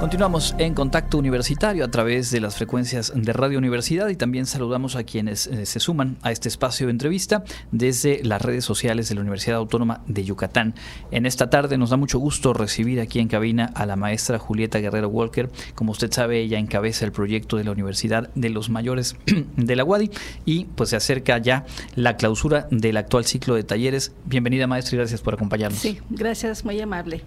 Continuamos en contacto universitario a través de las frecuencias de Radio Universidad y también saludamos a quienes eh, se suman a este espacio de entrevista desde las redes sociales de la Universidad Autónoma de Yucatán. En esta tarde nos da mucho gusto recibir aquí en cabina a la maestra Julieta Guerrero Walker. Como usted sabe, ella encabeza el proyecto de la Universidad de los Mayores de la UADI y pues se acerca ya la clausura del actual ciclo de talleres. Bienvenida maestra y gracias por acompañarnos. Sí, gracias, muy amable.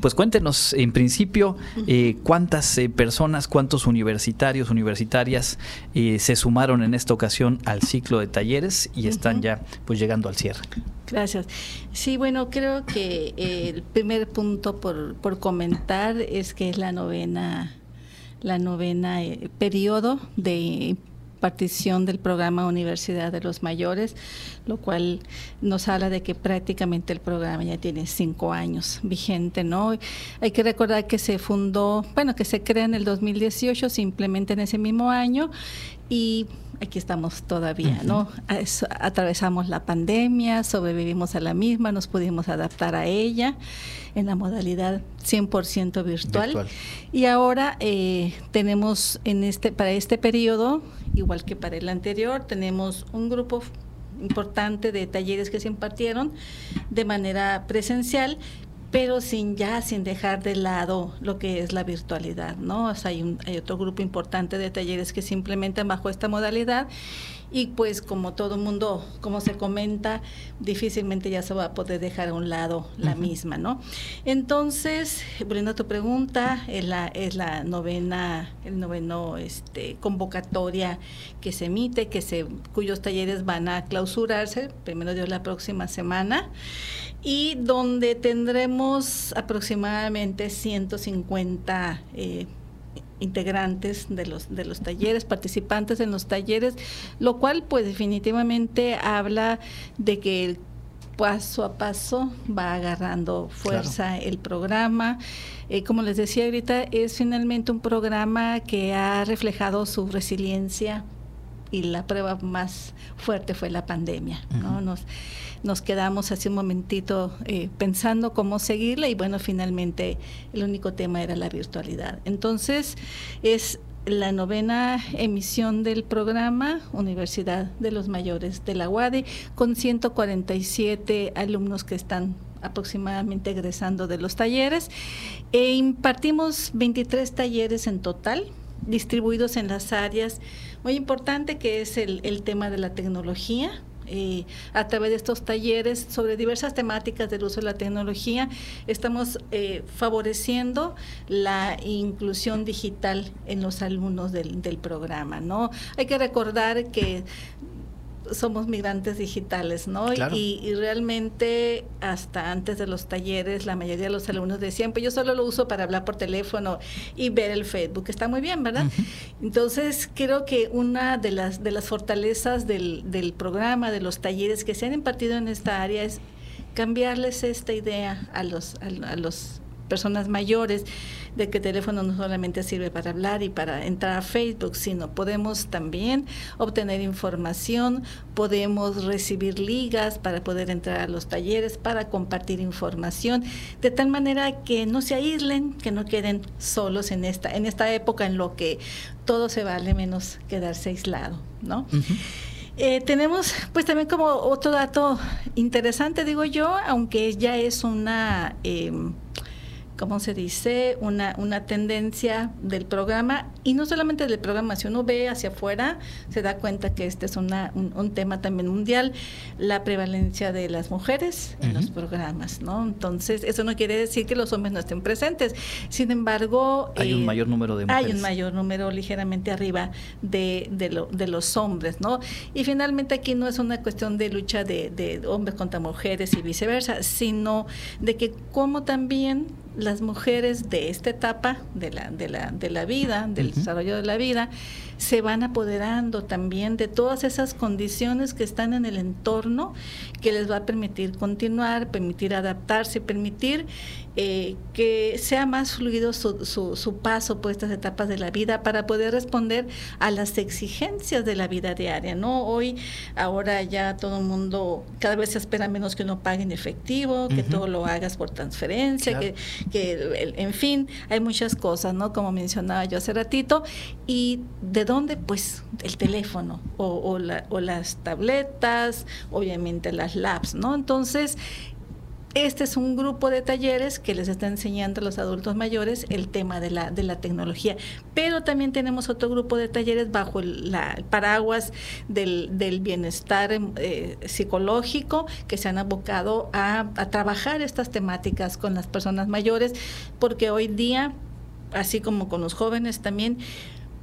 Pues cuéntenos en principio eh, cuántas eh, personas, cuántos universitarios, universitarias eh, se sumaron en esta ocasión al ciclo de talleres y están ya pues llegando al cierre. Gracias. Sí, bueno, creo que el primer punto por, por comentar es que es la novena, la novena periodo de partición del programa Universidad de los Mayores, lo cual nos habla de que prácticamente el programa ya tiene cinco años vigente, ¿no? Hay que recordar que se fundó, bueno, que se crea en el 2018, se implementa en ese mismo año y aquí estamos todavía, ¿no? Atravesamos la pandemia, sobrevivimos a la misma, nos pudimos adaptar a ella en la modalidad 100% virtual. Y ahora eh, tenemos en este para este periodo, igual que para el anterior, tenemos un grupo importante de talleres que se impartieron de manera presencial pero sin ya sin dejar de lado lo que es la virtualidad, ¿no? hay, hay otro grupo importante de talleres que se implementan bajo esta modalidad y pues como todo mundo, como se comenta, difícilmente ya se va a poder dejar a un lado la misma, ¿no? Entonces, volviendo a tu pregunta, es la, es la novena, el noveno este, convocatoria que se emite, que se, cuyos talleres van a clausurarse, primero Dios la próxima semana, y donde tendremos aproximadamente 150 eh, integrantes de los de los talleres, participantes en los talleres, lo cual pues definitivamente habla de que el paso a paso va agarrando fuerza el programa. Eh, como les decía ahorita, es finalmente un programa que ha reflejado su resiliencia y la prueba más fuerte fue la pandemia. ¿no? Nos, nos quedamos hace un momentito eh, pensando cómo seguirla y bueno, finalmente el único tema era la virtualidad. Entonces, es la novena emisión del programa Universidad de los Mayores de la UADI con 147 alumnos que están aproximadamente egresando de los talleres e impartimos 23 talleres en total distribuidos en las áreas muy importante que es el, el tema de la tecnología, eh, a través de estos talleres sobre diversas temáticas del uso de la tecnología, estamos eh, favoreciendo la inclusión digital en los alumnos del, del programa. ¿no? Hay que recordar que somos migrantes digitales, ¿no? Y, realmente hasta antes de los talleres la mayoría de los alumnos decían, pues yo solo lo uso para hablar por teléfono y ver el Facebook. Está muy bien, ¿verdad? Entonces creo que una de las, de las fortalezas del, del programa, de los talleres que se han impartido en esta área es cambiarles esta idea a los, a los personas mayores de que el teléfono no solamente sirve para hablar y para entrar a Facebook, sino podemos también obtener información, podemos recibir ligas para poder entrar a los talleres, para compartir información, de tal manera que no se aíslen, que no queden solos en esta, en esta época en lo que todo se vale menos quedarse aislado, ¿no? Eh, tenemos pues también como otro dato interesante, digo yo, aunque ya es una... Em, ¿cómo se dice? Una, una tendencia del programa y no solamente del programa, si uno ve hacia afuera se da cuenta que este es una, un, tema también mundial, la prevalencia de las mujeres en los programas, ¿no? Entonces, eso no quiere decir que los hombres no estén presentes, sin embargo... Hay un eh, mayor número de mujeres. Hay un mayor número ligeramente arriba de, de, lo, de los hombres, ¿no? Y finalmente aquí no es una cuestión de lucha de, de hombres contra mujeres y viceversa, sino de que como también las mujeres de esta etapa de la, de la, de la vida, del desarrollo de la vida, se van apoderando también de todas esas condiciones que están en el entorno que les va a permitir continuar, permitir adaptarse, permitir eh, que sea más fluido su, su, paso por estas etapas de la vida para poder responder a las exigencias de la vida diaria. ¿no? Hoy, ahora ya todo el mundo, cada vez se espera menos que uno pague en efectivo, que todo lo hagas por transferencia, que, que, en fin, hay muchas cosas, ¿no? Como mencionaba yo hace ratito. ¿Y de dónde? Pues el teléfono o, o, o las tabletas, obviamente las labs, ¿no? Entonces, este es un grupo de talleres que les está enseñando a los adultos mayores el tema de la, de la tecnología. Pero también tenemos otro grupo de talleres bajo el, paraguas del, bienestar eh, psicológico que se han abocado a, a trabajar estas temáticas con las personas mayores, porque hoy día, así como con los jóvenes también,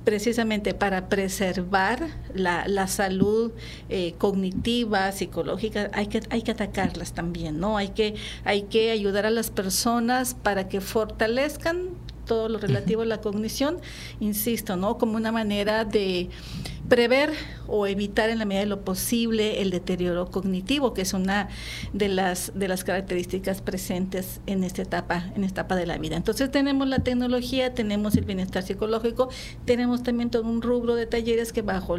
precisamente para preservar la, la salud eh, cognitiva, psicológica, hay que, hay que atacarlas también, ¿no? Hay que, hay que ayudar a las personas para que fortalezcan todo lo relativo a la cognición, insisto, ¿no? Como una manera de prever o evitar en la medida de lo posible el deterioro cognitivo, que es una de las de las características presentes en esta etapa, en esta etapa de la vida. Entonces tenemos la tecnología, tenemos el bienestar psicológico, tenemos también todo un rubro de talleres que bajo,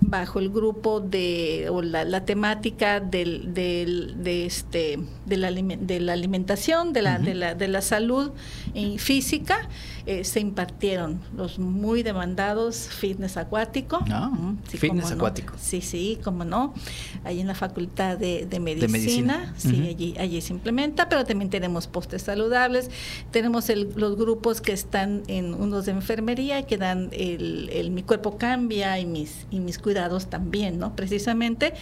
bajo el grupo de o la, temática del, del, de este de la, de la alimentación, de la, de la, de la salud eh, física, eh, se impartieron los muy demandados fitness acuático. Ah, fitness acuático. Sí, sí, como no. Ahí en la Facultad de, Medicina, sí, allí, allí se implementa, pero también tenemos postes saludables. Tenemos los grupos que están en unos de enfermería que dan el, el mi cuerpo cambia y mis, y mis cuidados también, ¿no? Precisamente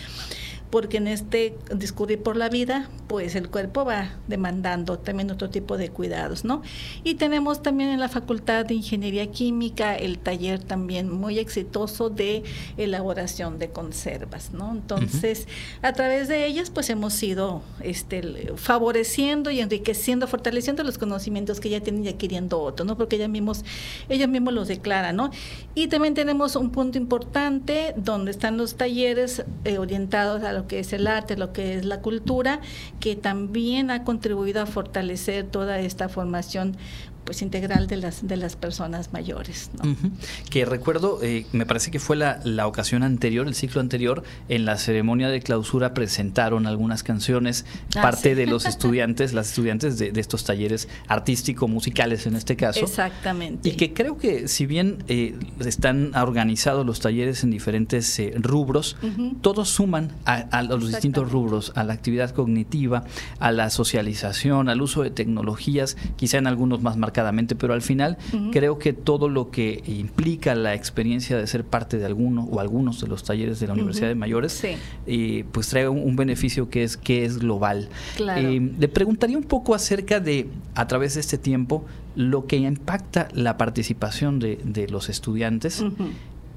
porque en este discurrir por la vida, pues el cuerpo va demandando también otro tipo de cuidados, ¿no? Y tenemos también en la Facultad de Ingeniería Química el taller también muy exitoso de elaboración de conservas, ¿no? Entonces, a través de ellas, pues hemos ido este, favoreciendo y enriqueciendo, fortaleciendo los conocimientos que ya tienen y adquiriendo otros, ¿no? Porque ellos mismos, ellos mismos los declaran, ¿no? Y también tenemos un punto importante donde están los talleres eh, orientados a lo que es el arte, lo que es la cultura, que también ha contribuido a fortalecer toda esta formación pues integral de las de las personas mayores. Que recuerdo, eh, me parece que fue la, la, ocasión anterior, el ciclo anterior, en la ceremonia de clausura presentaron algunas canciones, ah, parte de los estudiantes, las estudiantes de, estos talleres artístico-musicales en este caso. Exactamente. Y que creo que si bien eh, están organizados los talleres en diferentes eh, rubros, todos suman a, los distintos rubros, a la actividad cognitiva, a la socialización, al uso de tecnologías, quizá en algunos más marcados pero al final creo que todo lo que implica la experiencia de ser parte de alguno o algunos de los talleres de la Universidad de Mayores, eh, pues trae un, beneficio que es, que es global. Eh, le preguntaría un poco acerca de, a través de este tiempo, lo que impacta la participación de, de los estudiantes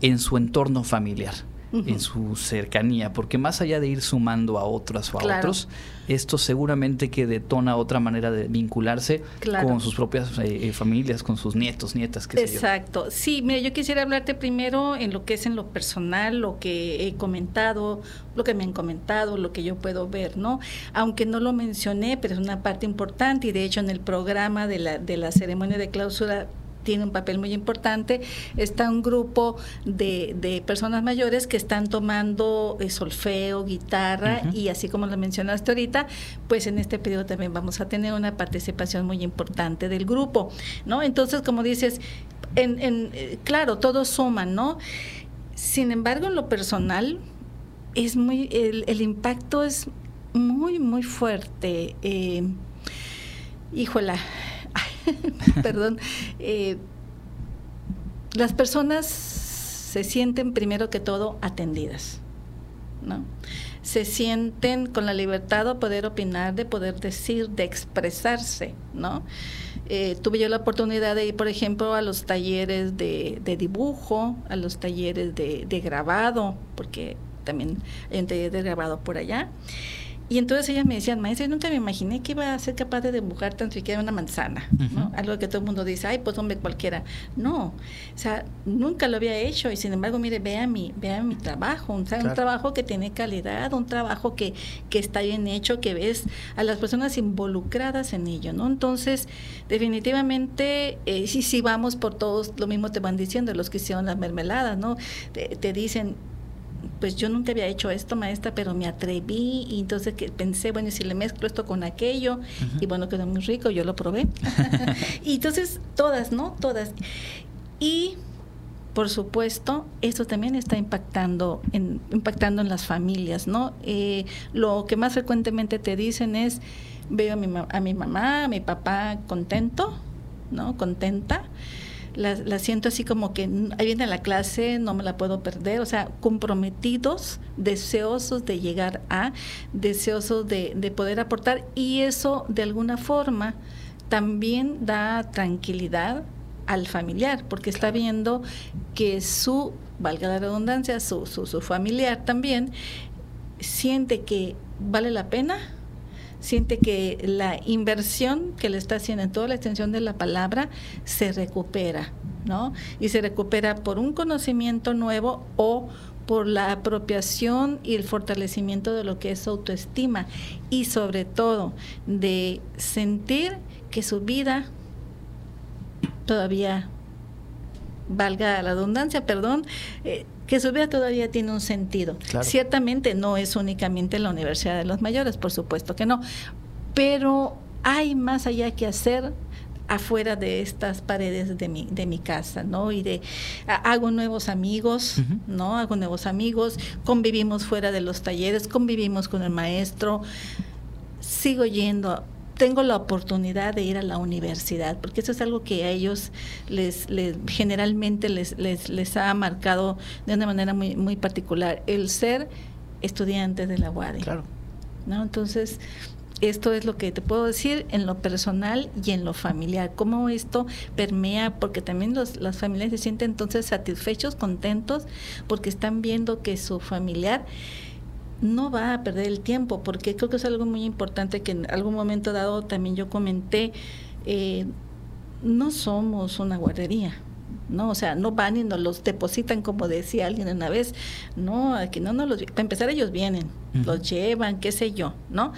en su entorno familiar en su cercanía, porque más allá de ir sumando a otras o a otros, esto seguramente que detona otra manera de vincularse con sus propias eh, eh, familias, con sus nietos, nietas, qué Exacto. Sí, mira, yo quisiera hablarte primero en lo que es en lo personal, lo que he comentado, lo que me han comentado, lo que yo puedo ver, ¿no? Aunque no lo mencioné, pero es una parte importante y de hecho en el programa de la, de la ceremonia de clausura tiene un papel muy importante. Está un grupo de, de personas mayores que están tomando eh, solfeo, guitarra y así como lo mencionaste ahorita, pues en este periodo también vamos a tener una participación muy importante del grupo, ¿no? Entonces, como dices, en, en, eh, claro, todos suman, ¿no? Sin embargo, en lo personal, es muy, el, el impacto es muy, muy fuerte. Eh, híjola, perdón, eh, las personas se sienten primero que todo atendidas, ¿no? Se sienten con la libertad de poder opinar, de poder decir, de expresarse, ¿no? Eh, tuve yo la oportunidad de ir, por ejemplo, a los talleres de, dibujo, a los talleres de, de, grabado, porque también hay un taller de grabado por allá. Y entonces ellas me decían, maestra, nunca me imaginé que iba a ser capaz de dibujar tan siquiera una manzana, ¿no? Algo que todo el mundo dice, ay, pues hombre, cualquiera. No, o sea, nunca lo había hecho y sin embargo, mire, vea mi, vea mi trabajo, un trabajo que tiene calidad, un trabajo que, que está bien hecho, que ves a las personas involucradas en ello, ¿no? Entonces, definitivamente, eh, sí, sí, vamos por todos, lo mismo te van diciendo los que hicieron las mermeladas, ¿no? te dicen, pues yo nunca había hecho esto, maestra, pero me atreví y entonces que pensé, bueno, si le mezclo esto con aquello, y bueno, quedó muy rico, yo lo probé. y entonces todas, ¿no? Todas. Y por supuesto, esto también está impactando en, impactando en las familias, ¿no? Eh, lo que más frecuentemente te dicen es, veo a mi, a mi mamá, a mi papá contento, ¿no? Contenta la, siento así como que ahí viene la clase, no me la puedo perder, o sea, comprometidos, deseosos de llegar a, deseosos de, de poder aportar y eso de alguna forma también da tranquilidad al familiar, porque está viendo que su, valga la redundancia, su, su, su familiar también siente que vale la pena siente que la inversión que le está haciendo en toda la extensión de la palabra se recupera, ¿no? Y se recupera por un conocimiento nuevo o por la apropiación y el fortalecimiento de lo que es autoestima y sobre todo de sentir que su vida todavía valga la redundancia, perdón, eh, que su vida todavía tiene un sentido. Ciertamente no es únicamente la Universidad de los Mayores, por supuesto que no, pero hay más allá que hacer afuera de estas paredes de mi, de mi casa, ¿no? Y de hago nuevos amigos, ¿no? Hago nuevos amigos, convivimos fuera de los talleres, convivimos con el maestro, sigo yendo tengo la oportunidad de ir a la universidad, porque eso es algo que a ellos les, generalmente les, les, les, ha marcado de una manera muy, muy particular, el ser estudiante de la UADE. Claro. ¿no? Entonces, esto es lo que te puedo decir en lo personal y en lo familiar, cómo esto permea, porque también los, las familias se sienten entonces satisfechos, contentos, porque están viendo que su familiar no va a perder el tiempo, porque creo que es algo muy importante que en algún momento dado también yo comenté, eh, no somos una guardería. ¿no? O sea, no van y nos los depositan como decía alguien una vez, no, aquí no nos los, para empezar ellos vienen, los llevan, qué sé yo, ¿no?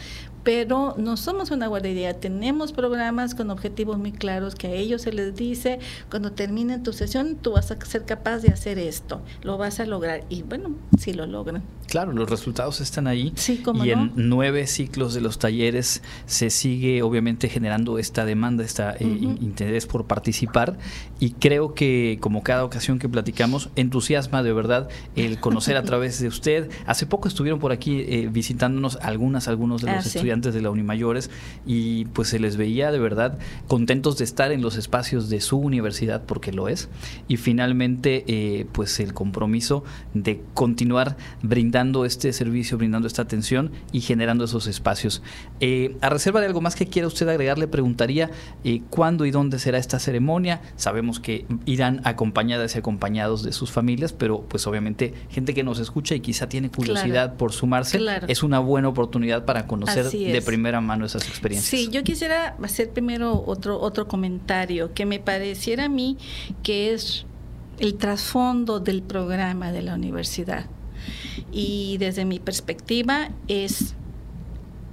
Pero no somos una guardería, tenemos programas con objetivos muy claros que a ellos se les dice, cuando termine tu sesión tú vas a ser capaz de hacer esto, lo vas a lograr. Y bueno, si lo logran. Claro, los resultados están ahí. Y en nueve ciclos de los talleres se sigue obviamente generando esta demanda, este interés por participar. Y creo que como cada ocasión que platicamos, entusiasma de verdad el conocer a través de usted. Hace poco estuvieron por aquí eh, visitándonos algunas, algunos de los ah, estudiantes de la Unimayores y pues se les veía de verdad contentos de estar en los espacios de su universidad porque lo es y finalmente eh, pues el compromiso de continuar brindando este servicio, brindando esta atención y generando esos espacios. Eh, a reserva de algo más que quiera usted agregar, le preguntaría eh, cuándo y dónde será esta ceremonia. Sabemos que irán acompañadas y acompañados de sus familias, pero pues obviamente gente que nos escucha y quizá tiene curiosidad por sumarse, es una buena oportunidad para conocer de primera mano esas experiencias. Sí, yo quisiera hacer primero otro, otro comentario que me pareciera a mí que es el trasfondo del programa de la universidad. Y desde mi perspectiva es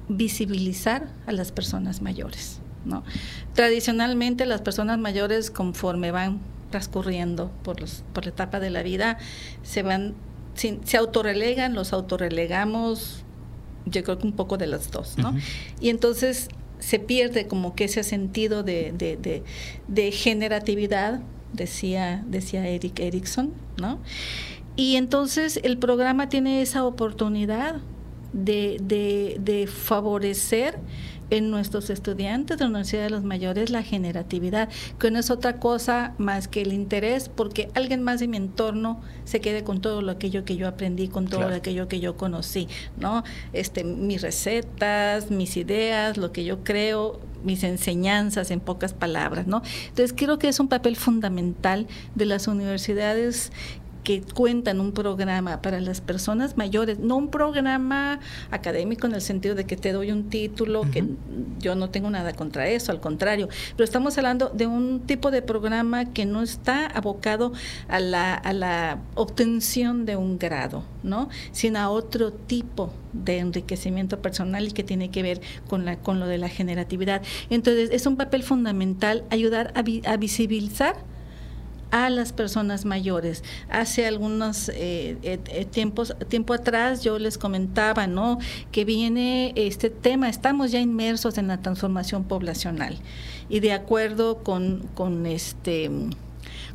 visibilizar a las personas mayores. ¿no? Tradicionalmente las personas mayores conforme van transcurriendo por, los, por la etapa de la vida se van se autorrelegan, los autorrelegamos, yo creo que un poco de las dos, ¿no? Y entonces se pierde como que ese sentido de, de, de, generatividad, decía, decía Eric Erickson, ¿no? Y entonces el programa tiene esa oportunidad de, de favorecer en nuestros estudiantes de la Universidad de los Mayores la generatividad, que no es otra cosa más que el interés porque alguien más de mi entorno se quede con todo lo aquello que yo aprendí, con todo aquello que yo conocí, ¿no? Este, mis recetas, mis ideas, lo que yo creo, mis enseñanzas en pocas palabras, ¿no? Entonces creo que es un papel fundamental de las universidades que cuentan un programa para las personas mayores, no un programa académico en el sentido de que te doy un título, que yo no tengo nada contra eso, al contrario, pero estamos hablando de un tipo de programa que no está abocado a la, a la obtención de un grado, ¿no? sino a otro tipo de enriquecimiento personal y que tiene que ver con, la, con lo de la generatividad. Entonces, es un papel fundamental ayudar a, a visibilizar a las personas mayores. Hace algunos eh, eh, eh, tiempos, tiempo atrás yo les comentaba, ¿no? Que viene este tema, estamos ya inmersos en la transformación poblacional y de acuerdo con, con este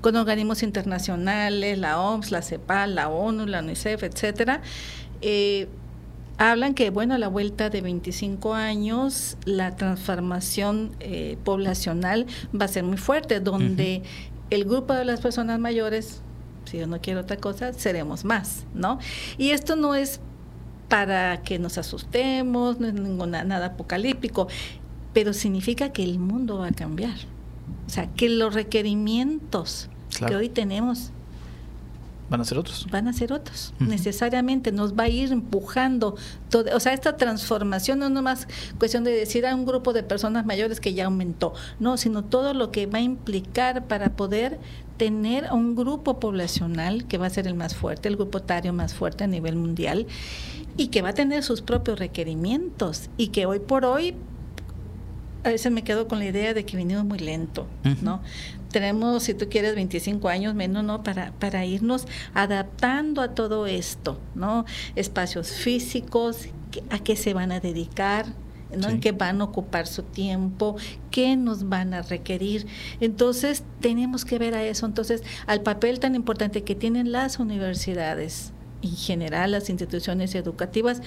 con organismos internacionales, la OMS, la CEPAL, la ONU, la UNICEF, etcétera, hablan que, bueno, a la vuelta de 25 años, la transformación poblacional va a ser muy fuerte, donde el grupo de las personas mayores, si yo no quiero otra cosa, seremos más, ¿no? Y esto no es para que nos asustemos, no es ninguna, nada apocalíptico, pero significa que el mundo va a cambiar. O sea, que los requerimientos que hoy tenemos Van a ser otros. Van a ser otros. Necesariamente nos va a ir empujando. Todo, o sea, esta transformación no es nomás cuestión de decir a un grupo de personas mayores que ya aumentó, no, sino todo lo que va a implicar para poder tener un grupo poblacional que va a ser el más fuerte, el grupo etario más fuerte a nivel mundial y que va a tener sus propios requerimientos y que hoy por hoy a veces me quedo con la idea de que vinimos muy lento, ¿no? Tenemos, si tú quieres, 25 años menos, ¿no? Para, para irnos adaptando a todo esto, ¿no? Espacios físicos, a qué se van a dedicar, ¿no? en qué van a ocupar su tiempo, qué nos van a requerir. Entonces, tenemos que ver a eso. Entonces, al papel tan importante que tienen las universidades en general las instituciones educativas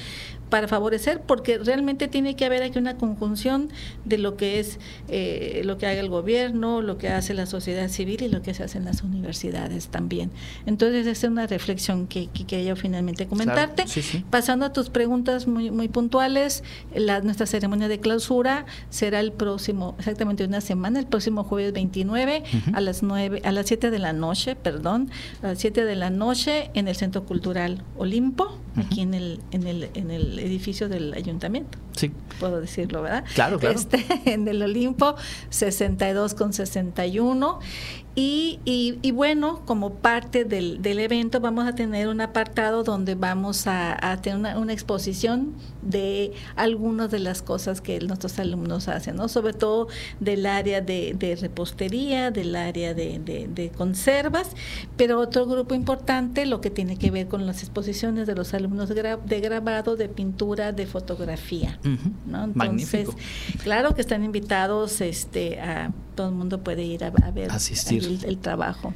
para favorecer, porque realmente tiene que haber aquí una conjunción de lo que es eh, lo que haga el gobierno, lo que hace la sociedad civil y lo que se hace en las universidades también. Entonces, esa es una reflexión que, que quería finalmente comentarte. Pasando a tus preguntas muy, muy puntuales, la, nuestra ceremonia de clausura será el próximo, exactamente una semana, el próximo jueves 29 a las 9, a las 7 de la noche, perdón, a las 7 de la noche en el Centro Cultural Olimpo, aquí en el, en el, en el edificio del ayuntamiento. Sí. Puedo decirlo, ¿verdad? Claro, claro. Este, en el Olimpo, 62 con 61. Y, y, bueno, como parte del, del, evento vamos a tener un apartado donde vamos a, tener una, exposición de algunas de las cosas que nuestros alumnos hacen, ¿no? sobre todo del área de, de repostería, del área de, de, conservas, pero otro grupo importante, lo que tiene que ver con las exposiciones de los alumnos de grabado, de pintura, de fotografía. ¿No? Entonces, claro que están invitados este, a todo el mundo puede ir a, ver el, trabajo.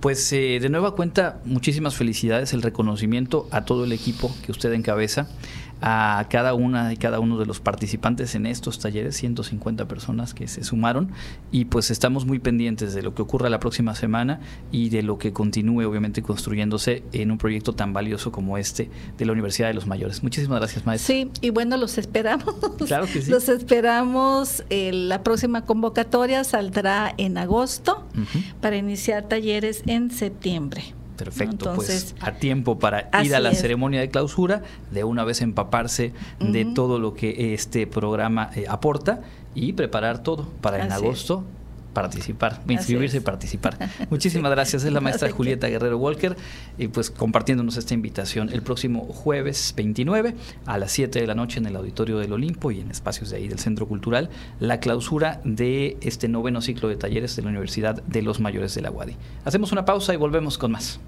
Pues eh, de nueva cuenta, muchísimas felicidades, el reconocimiento a todo el equipo que usted encabeza a cada una y cada uno de los participantes en estos talleres, 150 personas que se sumaron y pues estamos muy pendientes de lo que ocurra la próxima semana y de lo que continúe obviamente construyéndose en un proyecto tan valioso como este de la Universidad de los Mayores. Muchísimas gracias, maestra. Sí, y bueno, los esperamos. Claro que sí. Los esperamos. Eh, la próxima convocatoria saldrá en agosto para iniciar talleres en septiembre. Perfecto, pues a tiempo para ir a la ceremonia de clausura, de una vez empaparse de todo lo que este programa eh, aporta y preparar todo para en agosto participar, inscribirse y participar. Muchísimas gracias. Es la maestra Julieta Guerrero Walker y pues compartiéndonos esta invitación el próximo jueves 29 a las 7 de la noche en el Auditorio del Olimpo y en espacios de ahí del Centro Cultural, la clausura de este noveno ciclo de talleres de la Universidad de los Mayores de la UADI. Hacemos una pausa y volvemos con más.